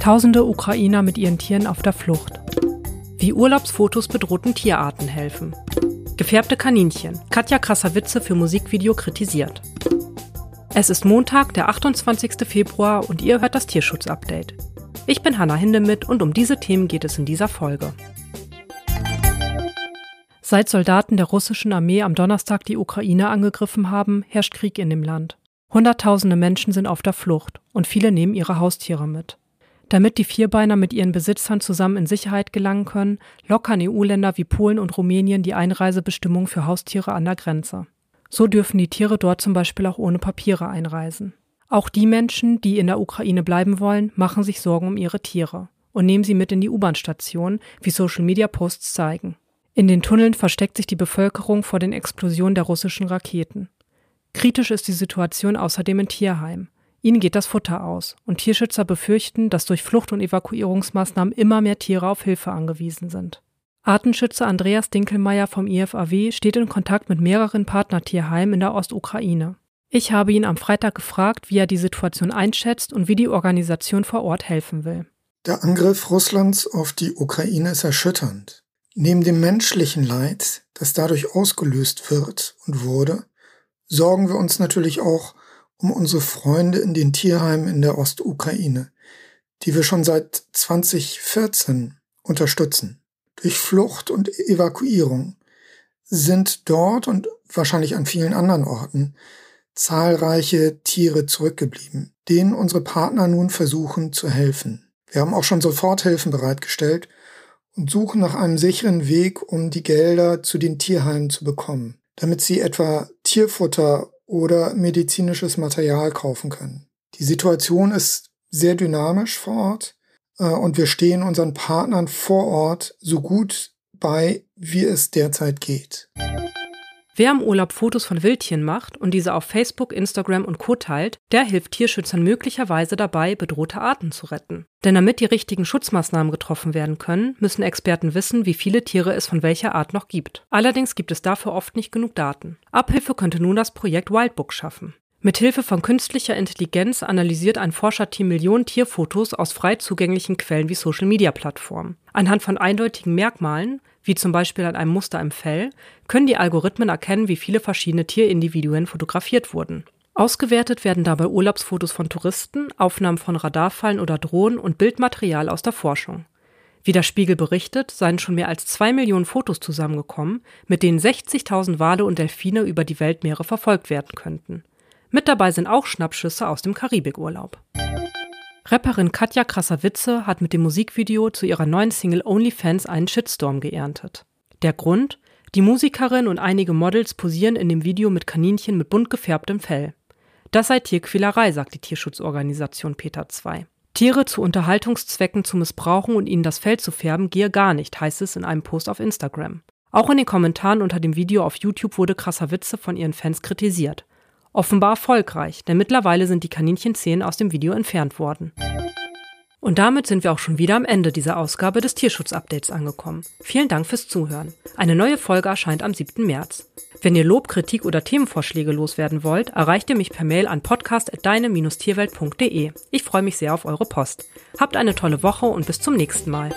Tausende Ukrainer mit ihren Tieren auf der Flucht. Wie Urlaubsfotos bedrohten Tierarten helfen. Gefärbte Kaninchen. Katja Krasavitze für Musikvideo kritisiert. Es ist Montag, der 28. Februar und ihr hört das Tierschutz-Update. Ich bin Hanna Hindemith und um diese Themen geht es in dieser Folge. Seit Soldaten der russischen Armee am Donnerstag die Ukraine angegriffen haben, herrscht Krieg in dem Land. Hunderttausende Menschen sind auf der Flucht und viele nehmen ihre Haustiere mit. Damit die Vierbeiner mit ihren Besitzern zusammen in Sicherheit gelangen können, lockern EU-Länder wie Polen und Rumänien die Einreisebestimmung für Haustiere an der Grenze. So dürfen die Tiere dort zum Beispiel auch ohne Papiere einreisen. Auch die Menschen, die in der Ukraine bleiben wollen, machen sich Sorgen um ihre Tiere und nehmen sie mit in die U-Bahn-Station, wie Social-Media-Posts zeigen. In den Tunneln versteckt sich die Bevölkerung vor den Explosionen der russischen Raketen. Kritisch ist die Situation außerdem in Tierheim. Ihnen geht das Futter aus und Tierschützer befürchten, dass durch Flucht- und Evakuierungsmaßnahmen immer mehr Tiere auf Hilfe angewiesen sind. Artenschützer Andreas Dinkelmeier vom IFAW steht in Kontakt mit mehreren Partnertierheimen in der Ostukraine. Ich habe ihn am Freitag gefragt, wie er die Situation einschätzt und wie die Organisation vor Ort helfen will. Der Angriff Russlands auf die Ukraine ist erschütternd. Neben dem menschlichen Leid, das dadurch ausgelöst wird und wurde, sorgen wir uns natürlich auch um unsere Freunde in den Tierheimen in der Ostukraine, die wir schon seit 2014 unterstützen. Durch Flucht und Evakuierung sind dort und wahrscheinlich an vielen anderen Orten zahlreiche Tiere zurückgeblieben, denen unsere Partner nun versuchen zu helfen. Wir haben auch schon Soforthilfen bereitgestellt und suchen nach einem sicheren Weg, um die Gelder zu den Tierheimen zu bekommen, damit sie etwa Tierfutter oder medizinisches Material kaufen können. Die Situation ist sehr dynamisch vor Ort äh, und wir stehen unseren Partnern vor Ort so gut bei, wie es derzeit geht. Wer im Urlaub Fotos von Wildtieren macht und diese auf Facebook, Instagram und Co. teilt, der hilft Tierschützern möglicherweise dabei, bedrohte Arten zu retten. Denn damit die richtigen Schutzmaßnahmen getroffen werden können, müssen Experten wissen, wie viele Tiere es von welcher Art noch gibt. Allerdings gibt es dafür oft nicht genug Daten. Abhilfe könnte nun das Projekt Wildbook schaffen. Mithilfe von künstlicher Intelligenz analysiert ein Forscherteam Millionen Tierfotos aus frei zugänglichen Quellen wie Social-Media-Plattformen. Anhand von eindeutigen Merkmalen wie zum Beispiel an einem Muster im Fell, können die Algorithmen erkennen, wie viele verschiedene Tierindividuen fotografiert wurden. Ausgewertet werden dabei Urlaubsfotos von Touristen, Aufnahmen von Radarfallen oder Drohnen und Bildmaterial aus der Forschung. Wie der Spiegel berichtet, seien schon mehr als zwei Millionen Fotos zusammengekommen, mit denen 60.000 Wale und Delfine über die Weltmeere verfolgt werden könnten. Mit dabei sind auch Schnappschüsse aus dem Karibikurlaub. Rapperin Katja Krasavitze hat mit dem Musikvideo zu ihrer neuen Single OnlyFans einen Shitstorm geerntet. Der Grund? Die Musikerin und einige Models posieren in dem Video mit Kaninchen mit bunt gefärbtem Fell. Das sei Tierquälerei, sagt die Tierschutzorganisation Peter 2. Tiere zu Unterhaltungszwecken zu missbrauchen und ihnen das Fell zu färben gehe gar nicht, heißt es in einem Post auf Instagram. Auch in den Kommentaren unter dem Video auf YouTube wurde Krasavitze von ihren Fans kritisiert. Offenbar erfolgreich, denn mittlerweile sind die Kaninchenzähne aus dem Video entfernt worden. Und damit sind wir auch schon wieder am Ende dieser Ausgabe des Tierschutz-Updates angekommen. Vielen Dank fürs Zuhören. Eine neue Folge erscheint am 7. März. Wenn ihr Lob, Kritik oder Themenvorschläge loswerden wollt, erreicht ihr mich per Mail an podcast.deine-tierwelt.de. Ich freue mich sehr auf eure Post. Habt eine tolle Woche und bis zum nächsten Mal.